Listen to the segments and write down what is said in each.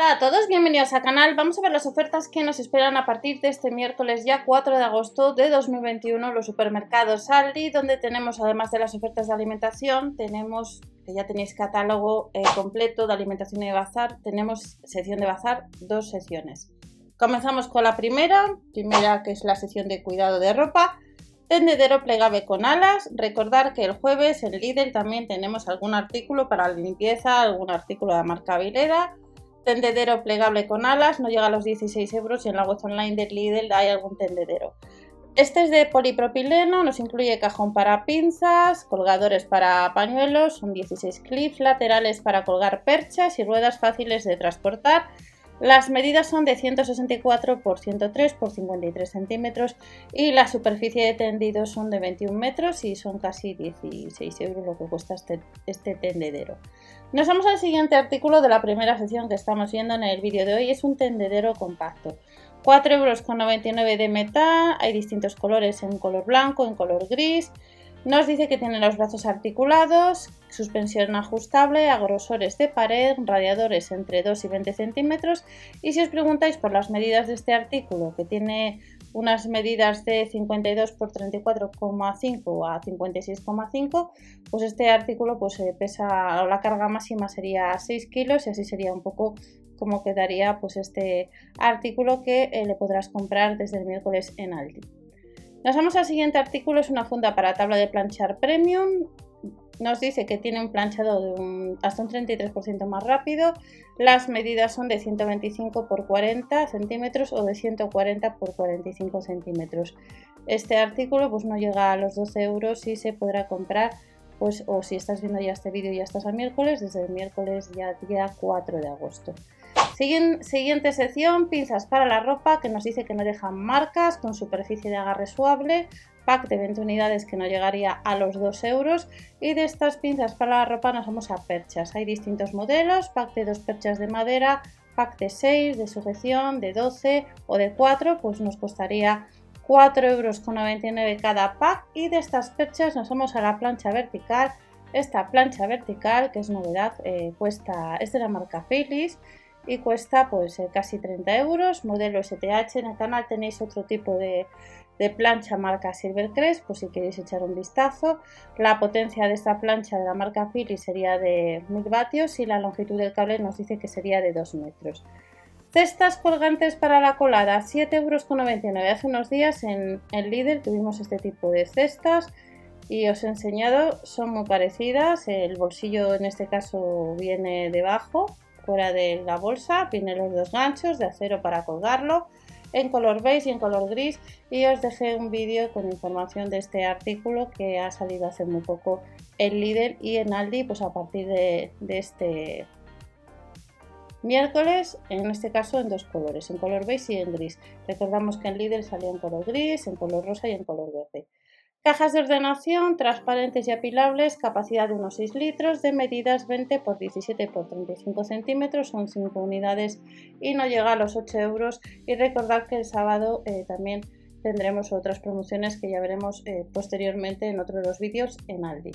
Hola a todos, bienvenidos al canal. Vamos a ver las ofertas que nos esperan a partir de este miércoles ya 4 de agosto de 2021 los supermercados Aldi, donde tenemos además de las ofertas de alimentación, tenemos, que ya tenéis catálogo eh, completo de alimentación y de bazar, tenemos sección de bazar, dos secciones. Comenzamos con la primera, primera que es la sección de cuidado de ropa. Tendedero plegable con alas. Recordar que el jueves en Lidl también tenemos algún artículo para limpieza, algún artículo de marca Vileda Tendedero plegable con alas, no llega a los 16 euros y en la web online de Lidl hay algún tendedero. Este es de polipropileno, nos incluye cajón para pinzas, colgadores para pañuelos, son 16 clips, laterales para colgar perchas y ruedas fáciles de transportar. Las medidas son de 164 por 103 por 53 centímetros y la superficie de tendido son de 21 metros y son casi 16 euros lo que cuesta este, este tendedero. Nos vamos al siguiente artículo de la primera sección que estamos viendo en el vídeo de hoy. Es un tendedero compacto. 4,99 euros de metal, hay distintos colores en color blanco, en color gris. Nos dice que tiene los brazos articulados, suspensión ajustable, a grosores de pared, radiadores entre 2 y 20 centímetros. Y si os preguntáis por las medidas de este artículo, que tiene unas medidas de 52 por 34,5 a 56,5, pues este artículo pues eh, pesa, la carga máxima sería 6 kilos y así sería un poco como quedaría pues este artículo que eh, le podrás comprar desde el miércoles en Aldi. Nos vamos al siguiente artículo, es una funda para tabla de planchar premium. Nos dice que tiene un planchado de hasta un 33% más rápido. Las medidas son de 125 por 40 centímetros o de 140 por 45 centímetros. Este artículo pues no llega a los 12 euros y se podrá comprar pues o si estás viendo ya este vídeo ya estás a miércoles, desde el miércoles ya día 4 de agosto. Siguiente sección, pinzas para la ropa, que nos dice que no dejan marcas, con superficie de agarre suave, pack de 20 unidades que no llegaría a los 2 euros. Y de estas pinzas para la ropa nos vamos a perchas. Hay distintos modelos, pack de 2 perchas de madera, pack de 6, de sujeción, de 12 o de 4, pues nos costaría 4,99 euros cada pack. Y de estas perchas nos vamos a la plancha vertical. Esta plancha vertical, que es novedad, eh, cuesta, es de la marca Philips y cuesta pues eh, casi 30 euros, modelo STH. En el canal tenéis otro tipo de, plancha marca Silvercrest, por si queréis echar un vistazo. La potencia de esta plancha de la marca Philips sería de 1000 vatios y la longitud del cable nos dice que sería de 2 metros. Cestas colgantes para la colada, 7,99 euros. Hace unos días en el Lidl tuvimos este tipo de cestas y os he enseñado, son muy parecidas. El bolsillo en este caso viene debajo fuera de la bolsa, vienen los dos ganchos de acero para colgarlo en color beige y en color gris y os dejé un vídeo con información de este artículo que ha salido hace muy poco en Lidl y en Aldi pues a partir de, este miércoles en este caso en dos colores en color beige y en gris. Recordamos que en Lidl salía en color gris en color rosa y en color verde Cajas de ordenación transparentes y apilables, capacidad de unos 6 litros, de medidas 20 por 17 por 35 centímetros, son 5 unidades y no llega a los 8 euros. Y recordad que el sábado eh, también tendremos otras promociones que ya veremos eh, posteriormente en otro de los vídeos en Aldi.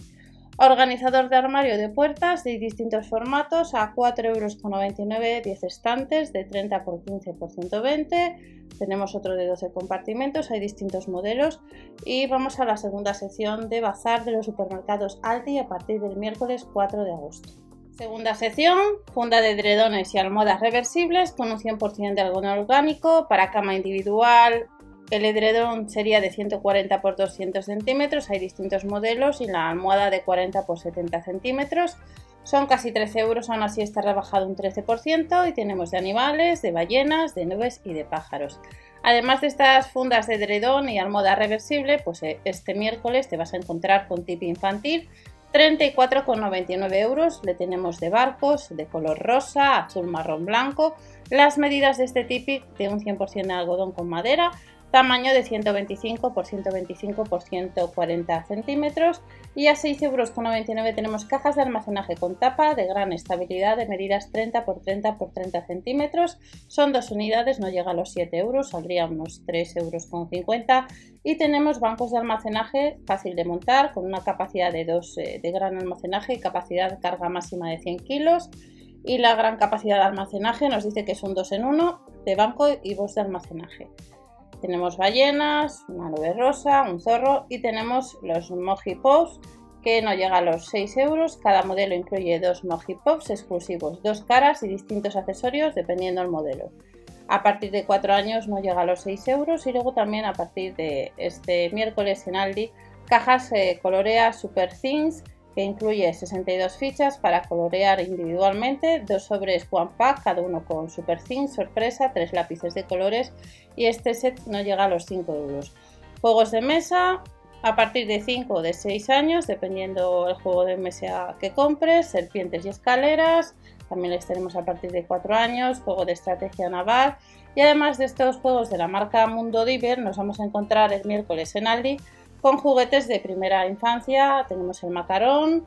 Organizador de armario de puertas de distintos formatos a 4,99 euros, 10 estantes de 30 por 15 por 120. Tenemos otro de 12 compartimentos, hay distintos modelos. Y vamos a la segunda sección de bazar de los supermercados Aldi a partir del miércoles 4 de agosto. Segunda sección, funda de dredones y almohadas reversibles con un 100% de algodón orgánico para cama individual, el edredón sería de 140 por 200 centímetros, hay distintos modelos y la almohada de 40 por 70 centímetros. Son casi 13 euros, aún así está rebajado un 13% y tenemos de animales, de ballenas, de nubes y de pájaros. Además de estas fundas de edredón y almohada reversible, pues eh, este miércoles te vas a encontrar con tip infantil 34,99 euros. Le tenemos de barcos de color rosa, azul, marrón, blanco. Las medidas de este tipi de un 100% de algodón con madera tamaño de 125 por 125 por 140 centímetros. Y a 6,99 euros tenemos cajas de almacenaje con tapa de gran estabilidad de medidas 30 por 30 por 30 centímetros. Son dos unidades no llega a los 7 euros saldría unos 3 euros con 50 y tenemos bancos de almacenaje fácil de montar con una capacidad de 2 eh, de gran almacenaje y capacidad de carga máxima de 100 kilos. Y la gran capacidad de almacenaje nos dice que un 2 en 1 de banco y voz de almacenaje. Tenemos ballenas, una nube rosa, un zorro y tenemos los Moji Pops que no llega a los 6 euros. Cada modelo incluye dos Moji Pops exclusivos, dos caras y distintos accesorios dependiendo del modelo. A partir de 4 años no llega a los 6 euros y luego también a partir de este miércoles en Aldi cajas eh, colorea Super Things que incluye 62 fichas para colorear individualmente, dos sobres One Pack, cada uno con Super Things, sorpresa, tres lápices de colores y este set no llega a los 5 euros. Juegos de mesa a partir de 5 o de 6 años, dependiendo el juego de mesa que compres, serpientes y escaleras, también les tenemos a partir de 4 años, juego de estrategia naval y además de estos juegos de la marca Mundo Diver nos vamos a encontrar el miércoles en Aldi con juguetes de primera infancia tenemos el macarón,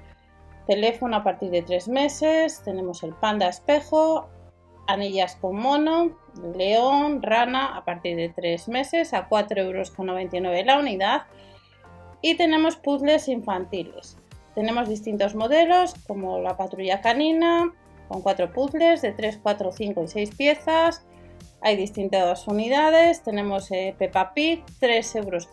teléfono a partir de 3 meses, tenemos el panda espejo, anillas con mono, león, rana a partir de 3 meses a 4,99 euros la unidad y tenemos puzzles infantiles. Tenemos distintos modelos como la patrulla canina con 4 puzzles de 3, 4, 5 y 6 piezas, hay distintas unidades, tenemos eh, Peppa Pig, 3,99 euros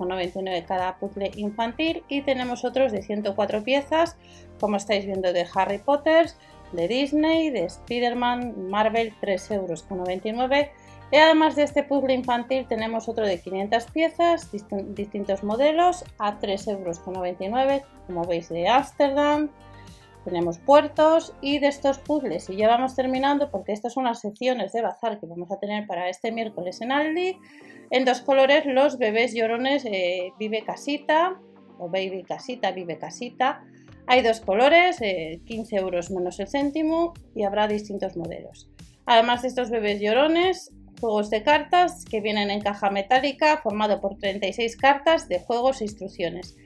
cada puzzle infantil y tenemos otros de 104 piezas, como estáis viendo de Harry Potter, de Disney, de Spider-Man, Marvel, 3,99 euros. Y además de este puzzle infantil tenemos otro de 500 piezas, distintos modelos, a 3,99 euros, como veis de Amsterdam, tenemos puertos y de estos puzzles. Y ya vamos terminando porque estas son las secciones de bazar que vamos a tener para este miércoles en Aldi. En dos colores los bebés llorones eh, vive casita o baby casita vive casita. Hay dos colores 15 eh, euros menos el céntimo y habrá distintos modelos. Además de estos bebés llorones juegos de cartas que vienen en caja metálica formado por 36 cartas de juegos e instrucciones.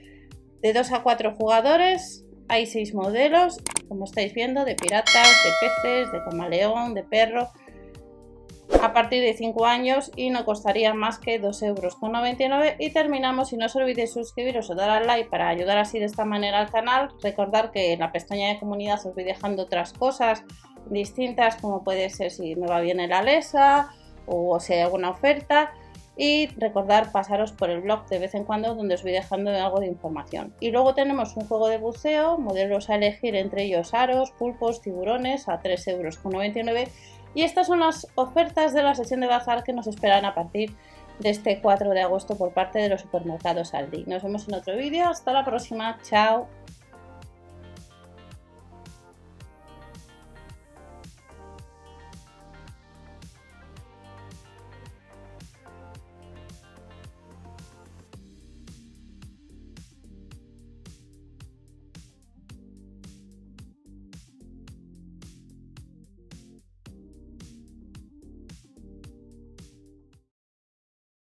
De 2 a 4 jugadores hay seis modelos, como estáis viendo, de piratas, de peces, de camaleón, de perro, a partir de 5 años y no costaría más que 2,99 euros. Y terminamos, y no os olvidéis suscribiros o dar al like para ayudar así de esta manera al canal. Recordar que en la pestaña de comunidad os voy dejando otras cosas distintas, como puede ser si me va bien el Alesa o si hay alguna oferta y recordar pasaros por el blog de vez en cuando donde os voy dejando algo de información. Y luego tenemos un juego de buceo, modelos a elegir entre ellos aros, pulpos, tiburones a 3,99 euros. Y estas son las ofertas de la sesión de bazar que nos esperan a partir de este 4 de agosto por parte de los supermercados Aldi. Nos vemos en otro vídeo, hasta la próxima, chao.